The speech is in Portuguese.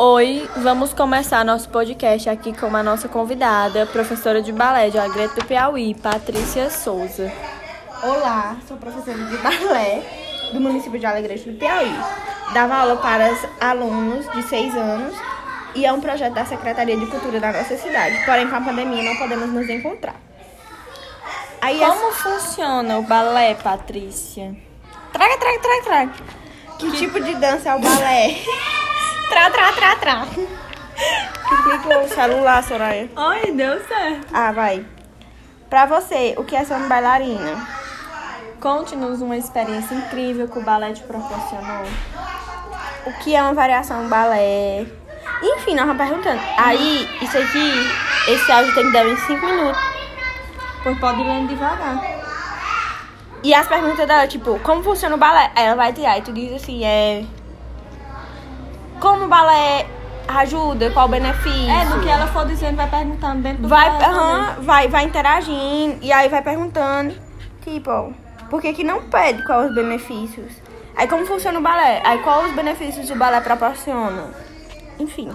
Oi, vamos começar nosso podcast aqui com a nossa convidada, professora de balé de Alegrete do Piauí, Patrícia Souza. Olá, sou professora de balé do município de Alegrete do Piauí. Dava aula para alunos de 6 anos e é um projeto da Secretaria de Cultura da nossa cidade. Porém, com a pandemia não podemos nos encontrar. Aí Como funciona o balé, Patrícia? Traga, traga, traga, traga. Que, que tipo de dança é o balé? Tra, tra, tra, tra. Clicou o celular, Soraya. Ai, deu certo. Ah, vai. Pra você, o que é ser uma bailarina? Conte-nos uma experiência incrível que o balé te proporcionou. O que é uma variação balé? Enfim, nós vamos perguntando. Aí, isso aqui, esse áudio tem que dar uns 5 minutos. Pois pode ir lendo devagar. E as perguntas dela, tipo, como funciona o balé? Aí ela vai tirar e tu diz assim, é como o balé ajuda, qual o benefício. É, do que ela for dizendo, vai perguntando dentro do vai, uhum, vai, vai interagindo e aí vai perguntando, tipo, por que, que não pede quais os benefícios? Aí como funciona o balé? Aí quais os benefícios o balé proporciona? Enfim.